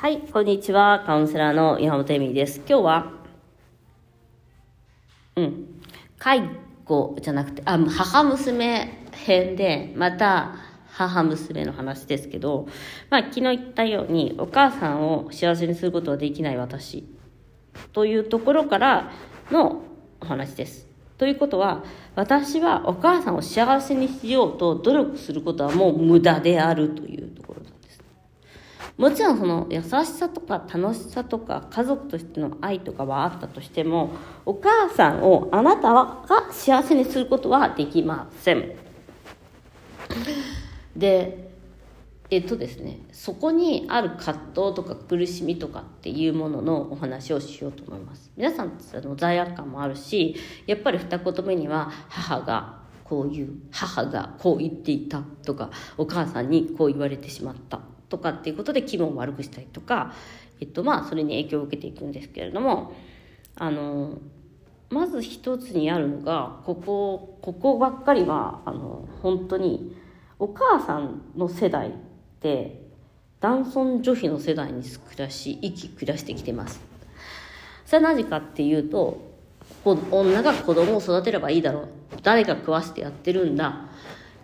はい、こんにちは。カウンセラーの山本恵美です。今日は、うん、介護じゃなくて、あ、母娘編で、また母娘の話ですけど、まあ昨日言ったように、お母さんを幸せにすることはできない私というところからのお話です。ということは、私はお母さんを幸せにしようと努力することはもう無駄であるというところです。もちろんその優しさとか楽しさとか家族としての愛とかはあったとしても、お母さんをあなたが幸せにすることはできません。で、えっとですね、そこにある葛藤とか苦しみとかっていうもののお話をしようと思います。皆さんあの罪悪感もあるし、やっぱり二言目には母がこういう、母がこう言っていたとか、お母さんにこう言われてしまったとかっていうことで気分を悪くしたりとか、えっとまあそれに影響を受けていくんですけれども、あの、まず一つにあるのが、ここ、ここばっかりは、あの、本当に、お母さんの世代って男尊女卑の世代に暮らし生き暮らしてきてます。それはなぜかっていうと女が子供を育てればいいだろう。誰が食わしてやってるんだ、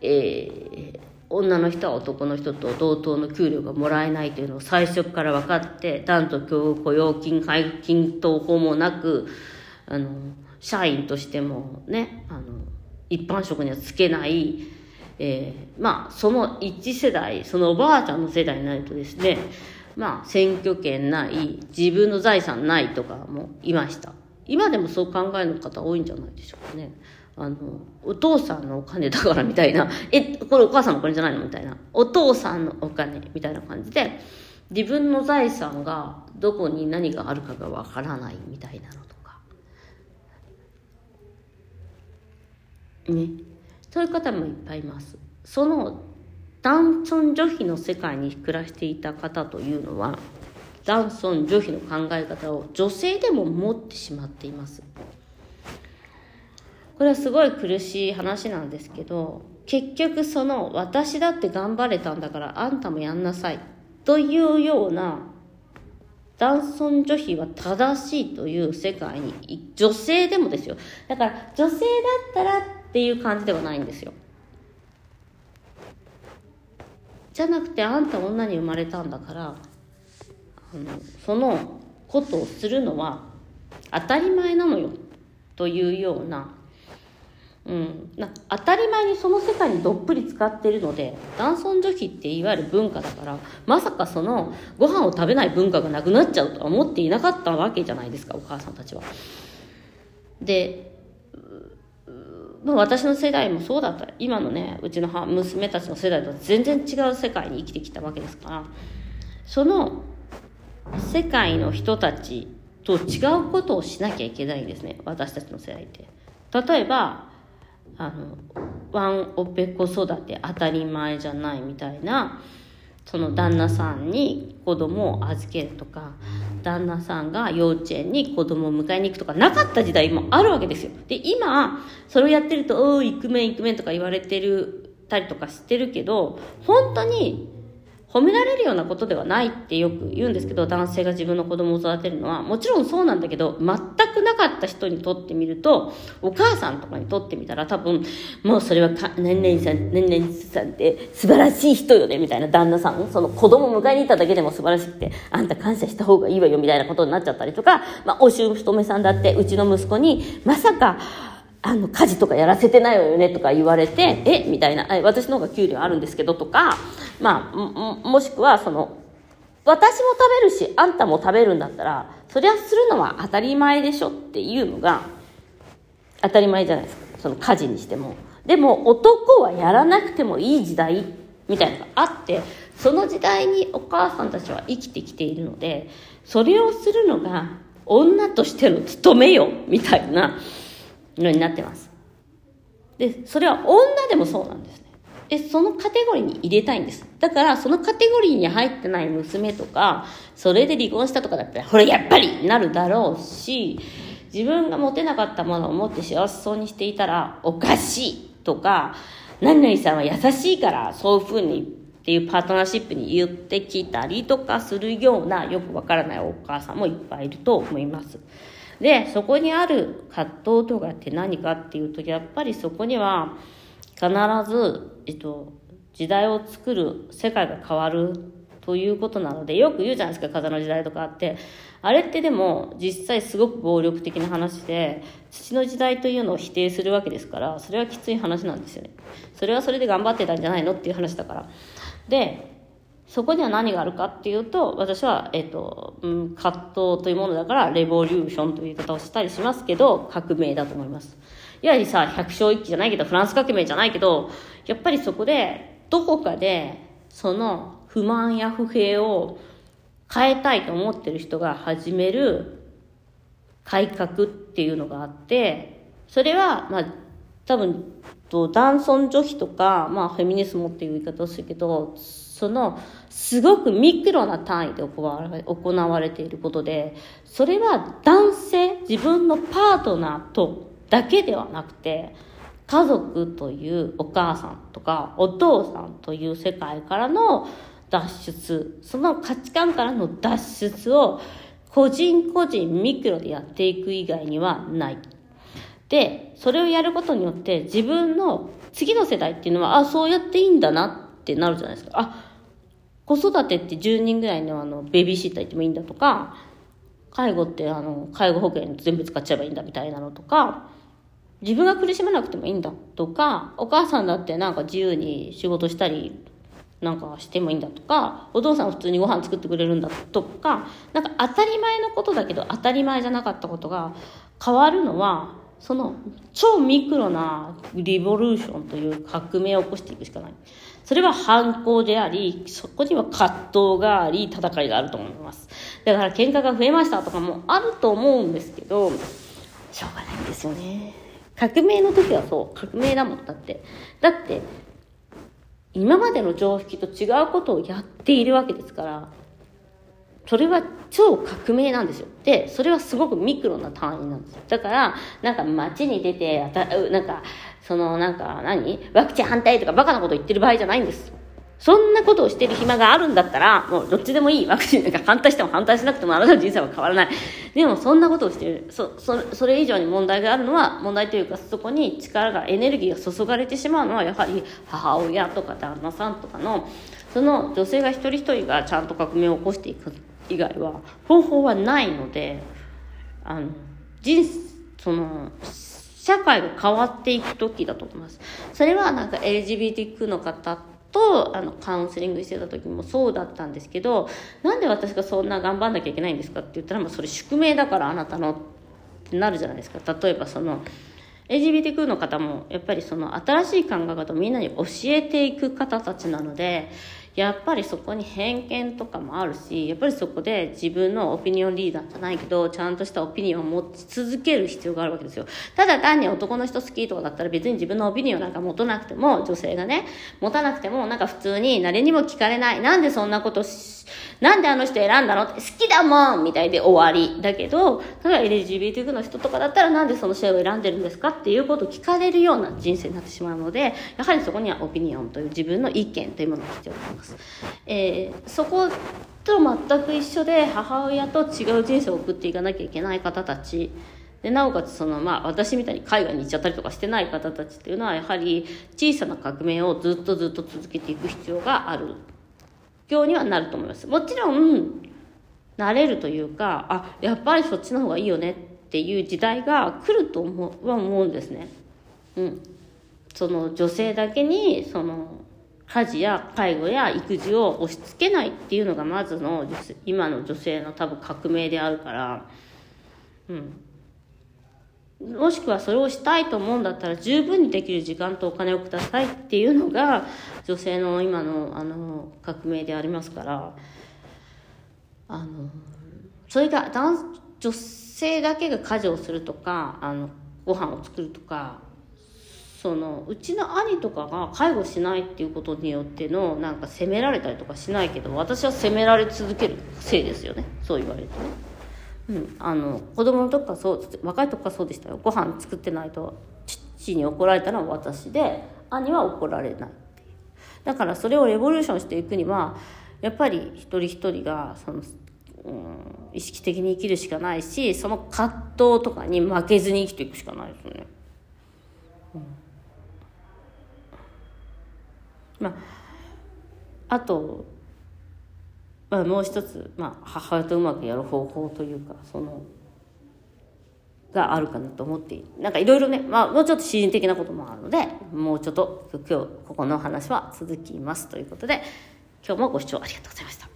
えー、女の人は男の人と同等の給料がもらえないというのを最初から分かって男女雇用金配金等法もなくあの社員としてもねあの一般職にはつけないえー、まあその一世代そのおばあちゃんの世代になるとですねまあ選挙権ない自分の財産ないとかもいました今でもそう考える方多いんじゃないでしょうかねあのお父さんのお金だからみたいな えこれお母さんのお金じゃないのみたいなお父さんのお金みたいな感じで自分の財産がどこに何があるかがわからないみたいなのとかねそういう方もいっぱいいます。その男尊女卑の世界に暮らしていた方というのは、男尊女卑の考え方を女性でも持ってしまっています。これはすごい苦しい話なんですけど、結局その私だって頑張れたんだからあんたもやんなさいというような男尊女卑は正しいという世界に女性でもですよ。だから女性だったらっていう感じではないんですよ。じゃなくてあんた女に生まれたんだからあのそのことをするのは当たり前なのよというような,、うん、な当たり前にその世界にどっぷり使ってるので男尊女卑っていわゆる文化だからまさかそのご飯を食べない文化がなくなっちゃうとは思っていなかったわけじゃないですかお母さんたちは。でまあ、私の世代もそうだった。今のねうちの娘たちの世代とは全然違う世界に生きてきたわけですから。その世界の人たちと違うことをしなきゃいけないんですね私たちの世代って。例えばあのワンオペ子育て当たり前じゃないみたいなその旦那さんに子供を預けるとか旦那さんが幼稚園に子供を迎えに行くとかなかった時代もあるわけですよ。で、今、それをやってると、おー、イクメンイクメンとか言われてるたりとかしてるけど、本当に褒められるようなことではないってよく言うんですけど、男性が自分の子供を育てるのは、もちろんそうなんだけど、全くなかった人にとってみると、お母さんとかにとってみたら多分、もうそれはか、何々さん、何々さんって素晴らしい人よね、みたいな旦那さん、その子供を迎えに行っただけでも素晴らしくて、あんた感謝した方がいいわよ、みたいなことになっちゃったりとか、まあ、お姑さんだって、うちの息子に、まさか、あの、家事とかやらせてないわよねとか言われて、えみたいな、私の方が給料あるんですけどとか、まあ、ももしくはその、私も食べるし、あんたも食べるんだったら、そりゃするのは当たり前でしょっていうのが、当たり前じゃないですか。その家事にしても。でも、男はやらなくてもいい時代、みたいなのがあって、その時代にお母さんたちは生きてきているので、それをするのが、女としての務めよ、みたいな、のになってます。で、それは女でもそうなんですね。で、そのカテゴリーに入れたいんです。だから、そのカテゴリーに入ってない娘とか、それで離婚したとかだったら、これやっぱりなるだろうし、自分が持てなかったものを持って幸せそうにしていたら、おかしいとか、何々さんは優しいから、そういうふうにっていうパートナーシップに言ってきたりとかするようなよくわからないお母さんもいっぱいいると思います。で、そこにある葛藤とかって何かっていうと、やっぱりそこには必ず、えっと、時代を作る世界が変わるということなので、よく言うじゃないですか、風の時代とかあって。あれってでも、実際すごく暴力的な話で、土の時代というのを否定するわけですから、それはきつい話なんですよね。それはそれで頑張ってたんじゃないのっていう話だから。で、そこには何があるかっていうと、私は、えっ、と、うん、葛藤というものだから、レボリューションという言い方をしたりしますけど、革命だと思います。いわゆるさ、百姓一揆じゃないけど、フランス革命じゃないけど、やっぱりそこで、どこかで、その不満や不平を変えたいと思ってる人が始める改革っていうのがあって、それは、まあ、多分、男尊女卑とか、まあ、フェミニズムっていう言い方をするけど、その、すごくミクロな単位で行われ行われていることで、それは男性、自分のパートナーとだけではなくて、家族というお母さんとかお父さんという世界からの脱出、その価値観からの脱出を個人個人ミクロでやっていく以外にはない。で、それをやることによって自分の次の世代っていうのは、あ、そうやっていいんだなってなるじゃないですか。あ、子育てって10人ぐらいのあのベビーシッター行ってもいいんだとか、介護ってあの介護保険全部使っちゃえばいいんだみたいなのとか、自分が苦しまなくてもいいんだとか、お母さんだってなんか自由に仕事したりなんかしてもいいんだとか、お父さん普通にご飯作ってくれるんだとか、なんか当たり前のことだけど当たり前じゃなかったことが変わるのは、その超ミクロなリボリューションという革命を起こしていくしかない。それは反抗であり、そこには葛藤があり、戦いがあると思います。だから喧嘩が増えましたとかもあると思うんですけど、しょうがないんですよね。革命の時はそう、革命だもん。だって。だって、今までの常識と違うことをやっているわけですから、それは超革命なんですよ。で、それはすごくミクロな単位なんですよ。だから、なんか街に出て、なんか、そのなんか何？ワクチン反対とかバカなこと言ってる場合じゃないんです。そんなことをしてる暇があるんだったら、もうどっちでもいい。ワクチンなんか反対しても反対しなくてもあなたの人生は変わらない。でもそんなことをしてる。そ、そそれ以上に問題があるのは、問題というかそこに力が、エネルギーが注がれてしまうのは、やはり母親とか旦那さんとかの、その女性が一人一人がちゃんと革命を起こしていく以外は、方法はないので、あの、人、その、社会が変わっていく時だと思います。それはなんか LGBTQ の方とあのカウンセリングしてた時もそうだったんですけどなんで私がそんな頑張んなきゃいけないんですかって言ったら、まあ、それ宿命だからあなたのってなるじゃないですか例えばその LGBTQ の方もやっぱりその新しい考え方をみんなに教えていく方たちなのでやっぱりそこに偏見とかもあるしやっぱりそこで自分のオピニオンリーダーじゃないけどちゃんとしたオピニオンを持ち続ける必要があるわけですよ。ただ単に男の人好きとかだったら別に自分のオピニオンなんか持たなくても女性がね持たなくてもなんか普通に誰にも聞かれないなんでそんなことしなんであの人選んだのって好きだもんみたいで終わり。だけど、例えば LGBTQ の人とかだったらなんでその試合を選んでるんですかっていうことを聞かれるような人生になってしまうので、やはりそこにはオピニオンという自分の意見というものが必要になります。えー、そこと全く一緒で母親と違う人生を送っていかなきゃいけない方たちでなおかつその、まあ、私みたいに海外に行っちゃったりとかしてない方たちっていうのはやはり小さな革命をずっとずっと続けていく必要がある況にはなると思います。もちろん、慣れるというか、あ、やっぱりそっちの方がいいよねっていう時代が来ると思うは思うんですね。うん。その女性だけに、その、家事や介護や育児を押し付けないっていうのがまずの今の女性の多分革命であるから、うん。もしくはそれをしたいと思うんだったら十分にできる時間とお金をくださいっていうのが女性の今のあの革命でありますからあのそれが男女性だけが家事をするとかあのご飯を作るとかそのうちの兄とかが介護しないっていうことによってのなんか責められたりとかしないけど私は責められ続けるせいですよねそう言われてね。うん、あの子供の時からそう若い時からそうでしたよ。ご飯作ってないと父に怒られたのは私で兄は怒られないいだからそれをレボリューションしていくにはやっぱり一人一人がその、うん、意識的に生きるしかないしその葛藤とかに負けずに生きていくしかないですね。うん、まああと、まあ、もう一つ、まあ、母親とうまくやる方法というかそのがあるかなと思ってなんかいろいろね、まあ、もうちょっと詩人的なこともあるのでもうちょっと今日ここの話は続きますということで今日もご視聴ありがとうございました。